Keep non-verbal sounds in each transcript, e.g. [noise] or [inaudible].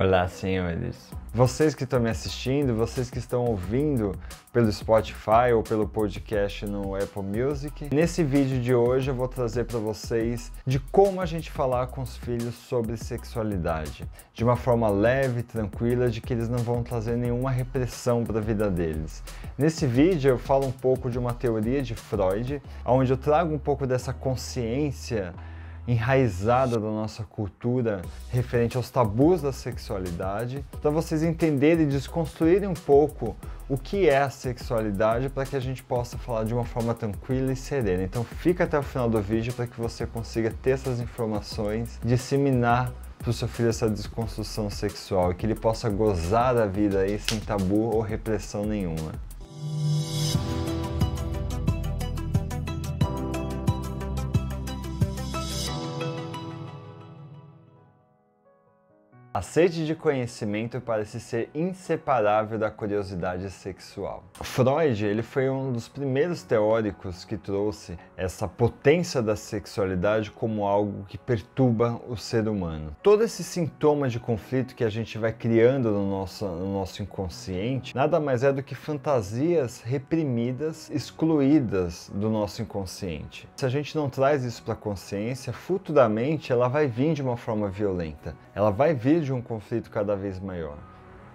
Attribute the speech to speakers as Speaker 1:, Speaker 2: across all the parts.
Speaker 1: Olá, senhores. Vocês que estão me assistindo, vocês que estão ouvindo pelo Spotify ou pelo podcast no Apple Music. Nesse vídeo de hoje eu vou trazer para vocês de como a gente falar com os filhos sobre sexualidade, de uma forma leve, tranquila, de que eles não vão trazer nenhuma repressão para a vida deles. Nesse vídeo eu falo um pouco de uma teoria de Freud, onde eu trago um pouco dessa consciência enraizada da nossa cultura referente aos tabus da sexualidade, para vocês entenderem e desconstruírem um pouco o que é a sexualidade para que a gente possa falar de uma forma tranquila e serena. Então fica até o final do vídeo para que você consiga ter essas informações, disseminar para o seu filho essa desconstrução sexual e que ele possa gozar da vida aí sem tabu ou repressão nenhuma. A sede de conhecimento parece ser inseparável da curiosidade sexual. Freud ele foi um dos primeiros teóricos que trouxe essa potência da sexualidade como algo que perturba o ser humano. Todo esse sintoma de conflito que a gente vai criando no nosso, no nosso inconsciente nada mais é do que fantasias reprimidas, excluídas do nosso inconsciente. Se a gente não traz isso para a consciência, futuramente ela vai vir de uma forma violenta. Ela vai vir de um conflito cada vez maior.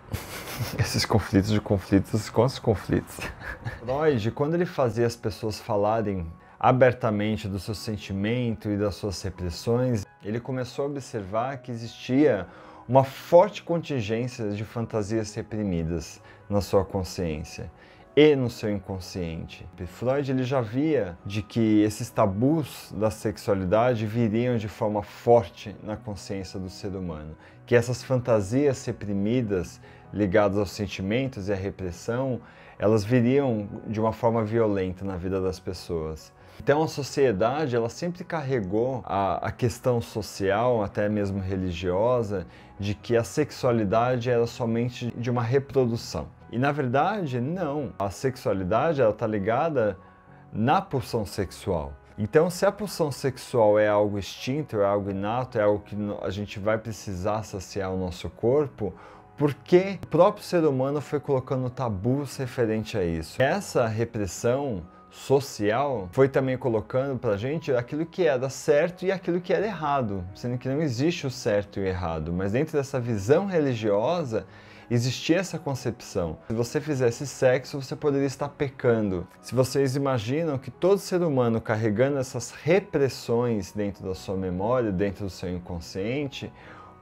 Speaker 1: [laughs] Esses conflitos de conflitos, quantos conflitos? [laughs] Freud, quando ele fazia as pessoas falarem abertamente do seu sentimento e das suas repressões, ele começou a observar que existia uma forte contingência de fantasias reprimidas na sua consciência e no seu inconsciente. Freud ele já via de que esses tabus da sexualidade viriam de forma forte na consciência do ser humano, que essas fantasias reprimidas ligadas aos sentimentos e à repressão, elas viriam de uma forma violenta na vida das pessoas. Então a sociedade ela sempre carregou a, a, questão social, até mesmo religiosa, de que a sexualidade era somente de uma reprodução. E na verdade, não. A sexualidade ela está ligada na pulsão sexual. Então, se a pulsão sexual é algo extinto, é algo inato, é algo que a gente vai precisar saciar o nosso corpo, por que o próprio ser humano foi colocando tabus referente a isso? Essa repressão social foi também colocando pra gente aquilo que era certo e aquilo que era errado, sendo que não existe o certo e o errado, mas dentro dessa visão religiosa existia essa concepção. Se você fizesse sexo, você poderia estar pecando. Se vocês imaginam que todo ser humano carregando essas repressões dentro da sua memória, dentro do seu inconsciente,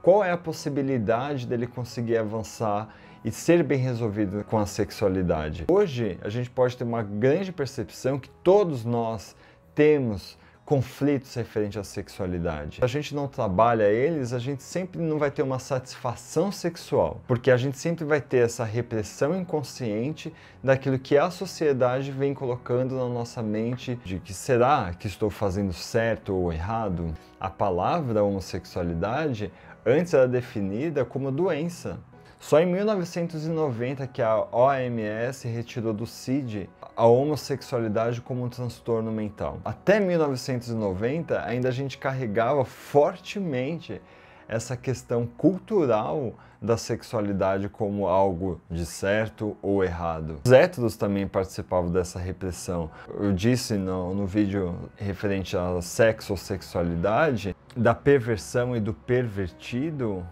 Speaker 1: qual é a possibilidade dele conseguir avançar e ser bem resolvido com a sexualidade? Hoje, a gente pode ter uma grande percepção que todos nós temos conflitos referentes à sexualidade. Se a gente não trabalha eles, a gente sempre não vai ter uma satisfação sexual, porque a gente sempre vai ter essa repressão inconsciente daquilo que a sociedade vem colocando na nossa mente de que será que estou fazendo certo ou errado? A palavra homossexualidade antes era definida como doença. Só em 1990 que a OMS retirou do CID a homossexualidade como um transtorno mental. Até 1990 ainda a gente carregava fortemente essa questão cultural da sexualidade como algo de certo ou errado. Os héteros também participavam dessa repressão. Eu disse no, no vídeo referente a sexo ou sexualidade, da perversão e do pervertido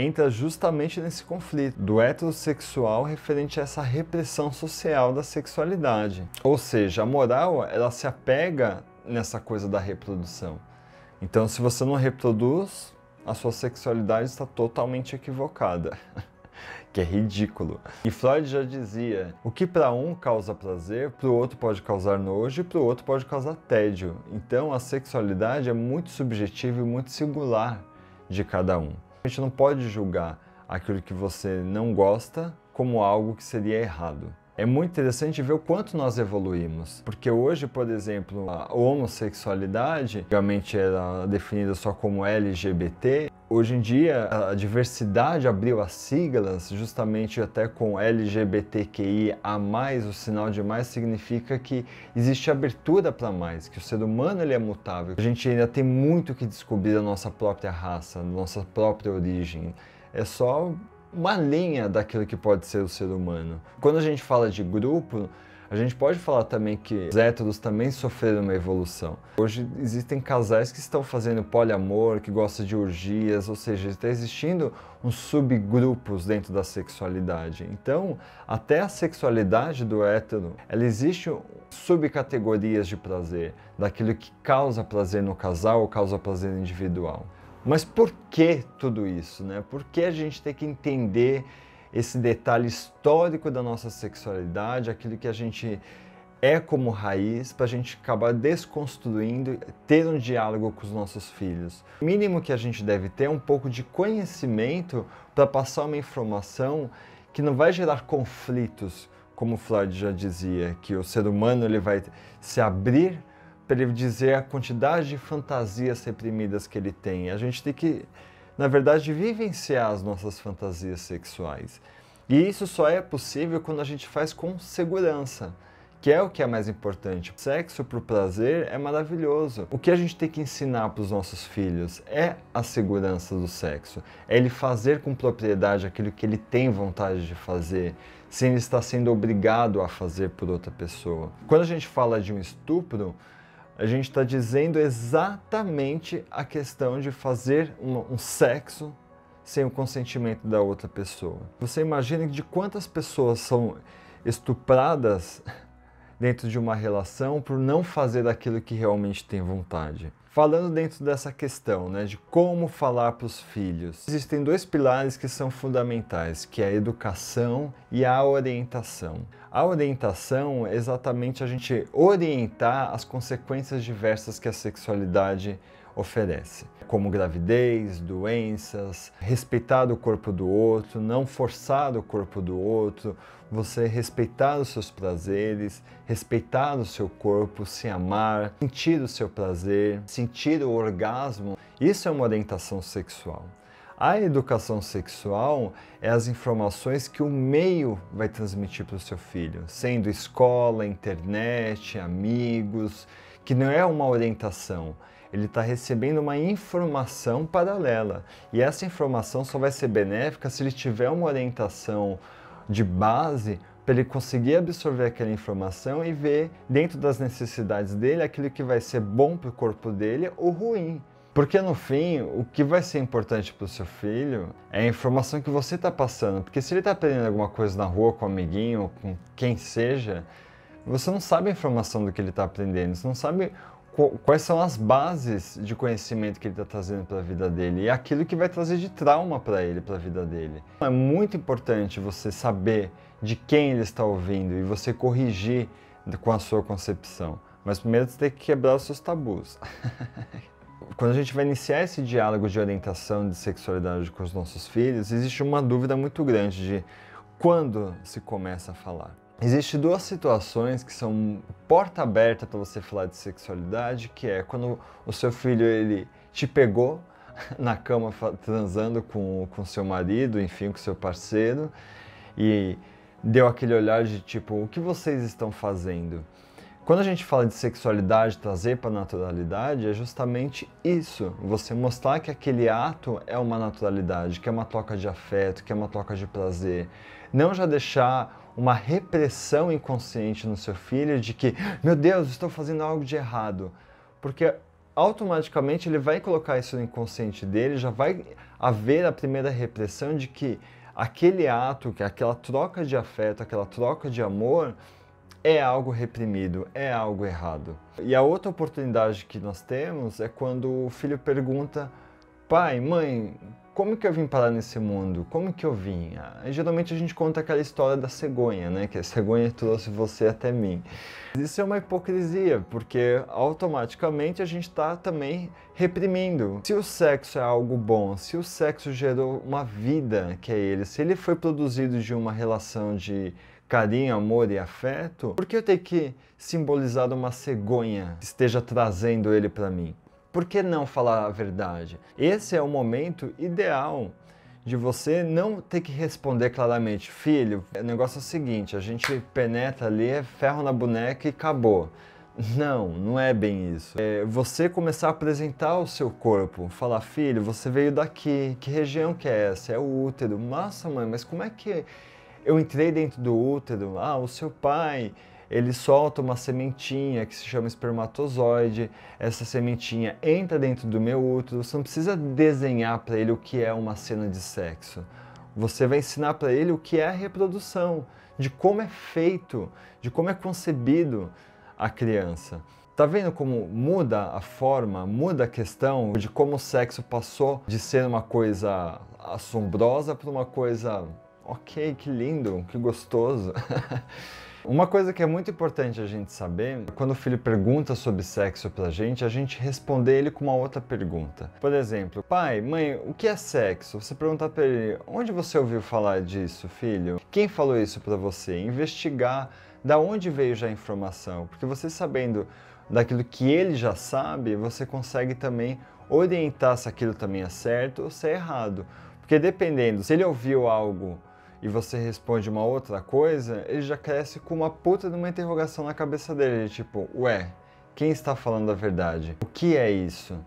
Speaker 1: entra justamente nesse conflito do heterossexual referente a essa repressão social da sexualidade. Ou seja, a moral ela se apega nessa coisa da reprodução. Então, se você não reproduz, a sua sexualidade está totalmente equivocada. [laughs] que é ridículo. E Freud já dizia: o que para um causa prazer, para o outro pode causar nojo e para o outro pode causar tédio. Então a sexualidade é muito subjetiva e muito singular de cada um. A gente não pode julgar aquilo que você não gosta como algo que seria errado. É muito interessante ver o quanto nós evoluímos, porque hoje, por exemplo, a homossexualidade, antigamente era definida só como LGBT, hoje em dia a diversidade abriu as siglas, justamente até com LGBTQIA+, o sinal de mais significa que existe abertura para mais, que o ser humano ele é mutável. A gente ainda tem muito que descobrir da nossa própria raça, da nossa própria origem. é só uma linha daquilo que pode ser o ser humano. Quando a gente fala de grupo, a gente pode falar também que os héteros também sofreram uma evolução. Hoje existem casais que estão fazendo poliamor, que gostam de orgias, ou seja, está existindo uns subgrupos dentro da sexualidade. Então, até a sexualidade do hétero, ela existe subcategorias de prazer, daquilo que causa prazer no casal ou causa prazer individual. Mas por que tudo isso? Né? Por que a gente tem que entender esse detalhe histórico da nossa sexualidade, aquilo que a gente é como raiz, para a gente acabar desconstruindo, ter um diálogo com os nossos filhos. O mínimo que a gente deve ter é um pouco de conhecimento para passar uma informação que não vai gerar conflitos, como Freud já dizia, que o ser humano ele vai se abrir para ele dizer a quantidade de fantasias reprimidas que ele tem. A gente tem que na verdade, vivenciar as nossas fantasias sexuais. E isso só é possível quando a gente faz com segurança, que é o que é mais importante. O sexo para o prazer é maravilhoso. O que a gente tem que ensinar para os nossos filhos é a segurança do sexo. É ele fazer com propriedade aquilo que ele tem vontade de fazer, sem ele estar sendo obrigado a fazer por outra pessoa. Quando a gente fala de um estupro, a gente está dizendo exatamente a questão de fazer um, um, sexo sem o consentimento da outra pessoa. Você imagina de quantas pessoas são estupradas dentro de uma relação por não fazer aquilo que realmente tem vontade. Falando dentro dessa questão, né, de como falar para os filhos, existem dois pilares que são fundamentais, que é a educação e a orientação. A orientação é exatamente a gente orientar as consequências diversas que a sexualidade oferece, como gravidez, doenças, respeitar o corpo do outro, não forçar o corpo do outro, você respeitar os seus prazeres, respeitar o seu corpo, se amar, sentir o seu prazer, sentir o orgasmo. Isso é uma orientação sexual. A educação sexual é as informações que o meio vai transmitir para o seu filho, sendo escola, internet, amigos, que não é uma orientação. Ele está recebendo uma informação paralela. E essa informação só vai ser benéfica se ele tiver uma orientação de base para ele conseguir absorver aquela informação e ver dentro das necessidades dele aquilo que vai ser bom para o corpo dele ou ruim. Porque no fim, o que vai ser importante para o seu filho é a informação que você está passando. Porque se ele está aprendendo alguma coisa na rua com um amiguinho, com quem seja, você não sabe a informação do que ele está aprendendo, você não sabe quais são as bases de conhecimento que ele está trazendo para a vida dele e é aquilo que vai trazer de trauma para ele, para a vida dele. É muito importante você saber de quem ele está ouvindo e você corrigir com a sua concepção. Mas primeiro você tem que quebrar os seus tabus. [laughs] quando a gente vai iniciar esse diálogo de orientação de sexualidade com os nossos filhos, existe uma dúvida muito grande de quando se começa a falar. Existem duas situações que são porta aberta para você falar de sexualidade, que é quando o seu filho ele te pegou [laughs] na cama transando com com seu marido, enfim, com seu parceiro, e deu aquele olhar de tipo, o que vocês estão fazendo? Quando a gente fala de sexualidade, trazer para a naturalidade, é justamente isso. Você mostrar que aquele ato é uma naturalidade, que é uma troca de afeto, que é uma troca de prazer. Não já deixar uma repressão inconsciente no seu filho de que, meu Deus, estou fazendo algo de errado. Porque automaticamente ele vai colocar isso no inconsciente dele, já vai haver a primeira repressão de que aquele ato, que aquela troca de afeto, aquela troca de amor, é algo reprimido, é algo errado. E a outra oportunidade que nós temos é quando o filho pergunta: pai, mãe, como que eu vim parar nesse mundo? Como que eu vim? Ah, geralmente a gente conta aquela história da cegonha, né? Que a cegonha trouxe você até mim. Isso é uma hipocrisia, porque automaticamente a gente está também reprimindo. Se o sexo é algo bom, se o sexo gerou uma vida que é ele, se ele foi produzido de uma relação de carinho, amor e afeto, por que eu tenho que simbolizar uma cegonha que esteja trazendo ele para mim? Por que não falar a verdade? Esse é o momento ideal de você não ter que responder claramente, filho, o negócio é o seguinte, a gente penetra ali, é ferro na boneca e acabou. Não, não é bem isso. É você começar a apresentar o seu corpo, falar, filho, você veio daqui, que região que é essa? É o útero. Nossa, mãe, mas como é que eu entrei dentro do útero? Ah, o seu pai, ele solta uma sementinha que se chama espermatozoide. Essa sementinha entra dentro do meu útero. Você não precisa desenhar para ele o que é uma cena de sexo. Você vai ensinar para ele o que é a reprodução, de como é feito, de como é concebido a criança. Tá vendo como muda a forma, muda a questão de como o sexo passou de ser uma coisa assombrosa para uma coisa, ok, que lindo, que gostoso. [laughs] Uma coisa que é muito importante a gente saber, quando o filho pergunta sobre sexo pra gente, a gente responder ele com uma outra pergunta. Por exemplo, pai, mãe, o que é sexo? Você perguntar para ele, onde você ouviu falar disso, filho? Quem falou isso para você? Investigar da onde veio já a informação, porque você sabendo daquilo que ele já sabe, você consegue também orientar se aquilo também é certo ou se é errado. Porque dependendo, se ele ouviu algo e você responde uma outra coisa, ele já cresce com uma puta de uma interrogação na cabeça dele, tipo, ué, quem está falando a verdade? O que é isso?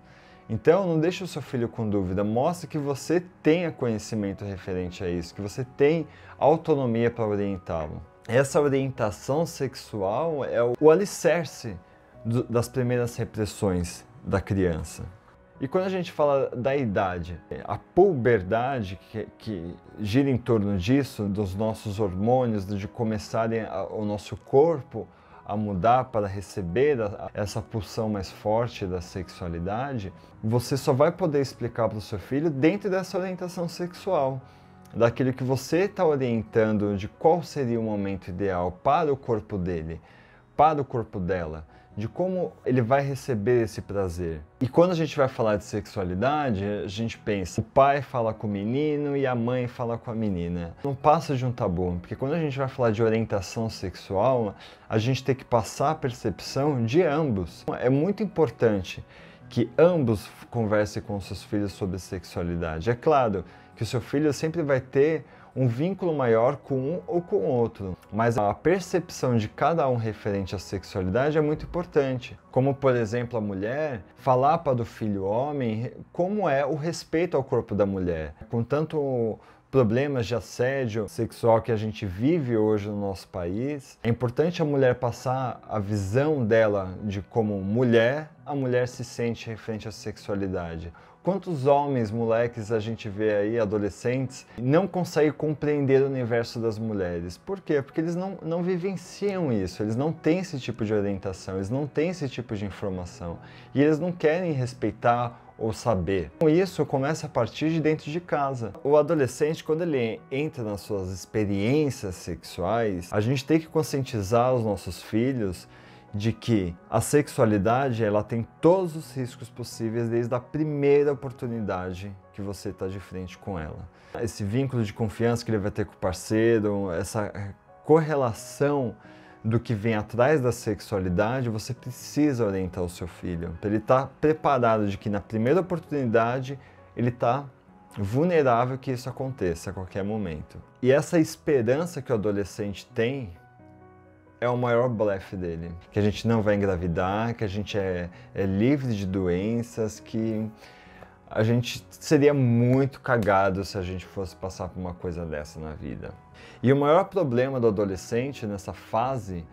Speaker 1: Então, não deixe o seu filho com dúvida, mostre que você tenha conhecimento referente a isso, que você tem autonomia para orientá-lo. Essa orientação sexual é o alicerce do, das primeiras repressões da criança. E quando a gente fala da idade, a puberdade que, que gira em torno disso, dos nossos hormônios, de começarem a, o nosso corpo a mudar para receber essa pulsão mais forte da sexualidade, você só vai poder explicar para o seu filho dentro dessa orientação sexual daquilo que você está orientando de qual seria o momento ideal para o corpo dele, para o corpo dela de como ele vai receber esse prazer. E quando a gente vai falar de sexualidade, a gente pensa, o pai fala com o menino e a mãe fala com a menina. Não passa de um tabu, porque quando a gente vai falar de orientação sexual, a gente tem que passar a percepção de ambos. É muito importante que ambos conversem com seus filhos sobre sexualidade. É claro que o seu filho sempre vai ter um vínculo maior com um ou com outro, mas a percepção de cada um referente à sexualidade é muito importante. Como, por exemplo, a mulher falar para o filho homem como é o respeito ao corpo da mulher. Com tanto problemas de assédio sexual que a gente vive hoje no nosso país, é importante a mulher passar a visão dela de como mulher a mulher se sente referente à sexualidade. Quantos homens, moleques a gente vê aí, adolescentes, não conseguem compreender o universo das mulheres? Por quê? Porque eles não, não vivenciam isso, eles não têm esse tipo de orientação, eles não têm esse tipo de informação e eles não querem respeitar ou saber. Isso começa a partir de dentro de casa. O adolescente, quando ele entra nas suas experiências sexuais, a gente tem que conscientizar os nossos filhos de que a sexualidade ela tem todos os riscos possíveis desde a primeira oportunidade que você está de frente com ela. Esse vínculo de confiança que ele vai ter com o parceiro, essa correlação do que vem atrás da sexualidade, você precisa orientar o seu filho para ele estar tá preparado de que na primeira oportunidade ele está vulnerável que isso aconteça a qualquer momento. E essa esperança que o adolescente tem é o maior blefe dele. Que a gente não vai engravidar, que a gente é, é livre de doenças, que a gente seria muito cagado se a gente fosse passar por uma coisa dessa na vida. E o maior problema do adolescente nessa fase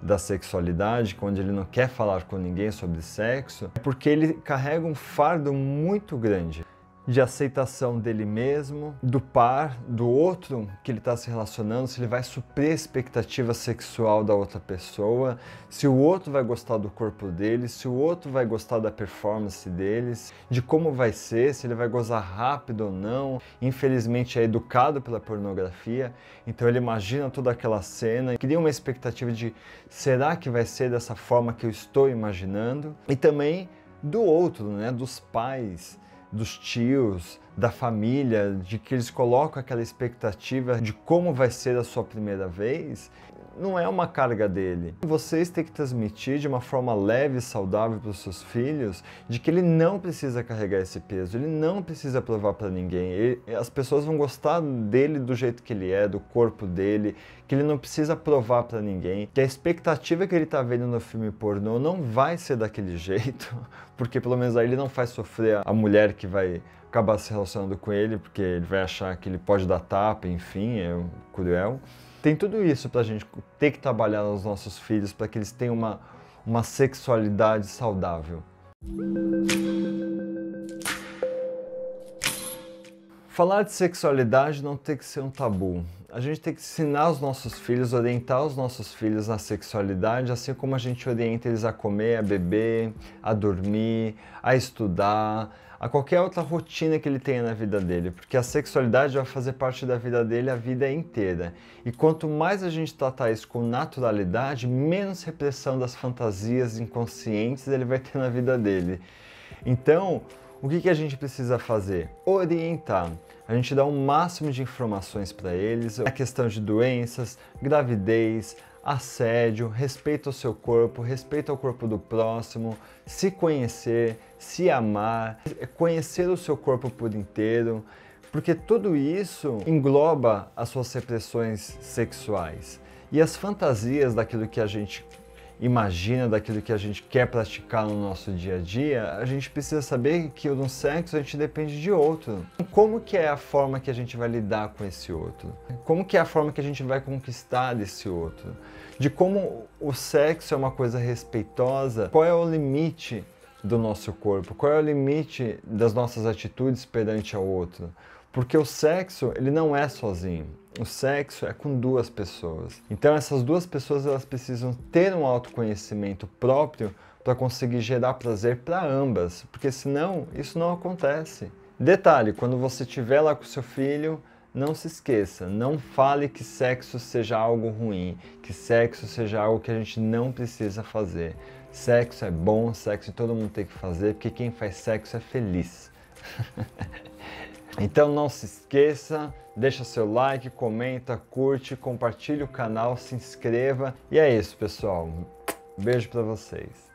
Speaker 1: da sexualidade, quando ele não quer falar com ninguém sobre sexo, é porque ele carrega um fardo muito grande de aceitação dele mesmo, do par, do outro que ele está se relacionando, se ele vai suprir a expectativa sexual da outra pessoa, se o outro vai gostar do corpo dele, se o outro vai gostar da performance deles, de como vai ser, se ele vai gozar rápido ou não. Infelizmente é educado pela pornografia, então ele imagina toda aquela cena, cria uma expectativa de será que vai ser dessa forma que eu estou imaginando? E também do outro, né, dos pais dos tios, da família, de que eles colocam aquela expectativa de como vai ser a sua primeira vez, não é uma carga dele. Vocês têm que transmitir de uma forma leve e saudável para os seus filhos de que ele não precisa carregar esse peso, ele não precisa provar para ninguém. Ele, as pessoas vão gostar dele do jeito que ele é, do corpo dele, que ele não precisa provar para ninguém, que a expectativa que ele está vendo no filme pornô não vai ser daquele [laughs] jeito, porque pelo menos aí ele não faz sofrer a mulher que vai acabar se relacionando com ele, porque ele vai achar que ele pode dar tapa, enfim, é cruel. Tem tudo isso para a gente ter que trabalhar nos nossos filhos para que eles tenham uma, uma sexualidade saudável. Falar de sexualidade não tem que ser um tabu. A gente tem que ensinar os nossos filhos, orientar os nossos filhos na sexualidade, assim como a gente orienta eles a comer, a beber, a dormir, a estudar, a qualquer outra rotina que ele tenha na vida dele, porque a sexualidade vai fazer parte da vida dele a vida inteira. E quanto mais a gente tratar isso com naturalidade, menos repressão das fantasias inconscientes ele vai ter na vida dele. Então, o que, que a gente precisa fazer? Orientar. A gente dá o um máximo de informações para eles, a questão de doenças, gravidez, assédio, respeito ao seu corpo, respeito ao corpo do próximo, se conhecer, se amar, conhecer o seu corpo por inteiro, porque tudo isso engloba as suas repressões sexuais e as fantasias daquilo que a gente imagina, daquilo que a gente quer praticar no nosso dia a dia, a gente precisa saber que no sexo a gente depende de outro. Como que é a forma que a gente vai lidar com esse outro? Como que é a forma que a gente vai conquistar esse outro? De como o sexo é uma coisa respeitosa, qual é o limite do nosso corpo, qual é o limite das nossas atitudes perante ao outro? Porque o sexo, ele não é sozinho. O sexo é com duas pessoas. Então essas duas pessoas elas precisam ter um autoconhecimento próprio para conseguir gerar prazer para ambas, porque senão isso não acontece. Detalhe, quando você estiver lá com seu filho, não se esqueça, não fale que sexo seja algo ruim, que sexo seja algo que a gente não precisa fazer. Sexo é bom, sexo todo mundo tem que fazer, porque quem faz sexo é feliz. [laughs] Então não se esqueça, deixa seu like, comenta, curte, compartilhe o canal, se inscreva. E é isso, pessoal. Beijo para vocês.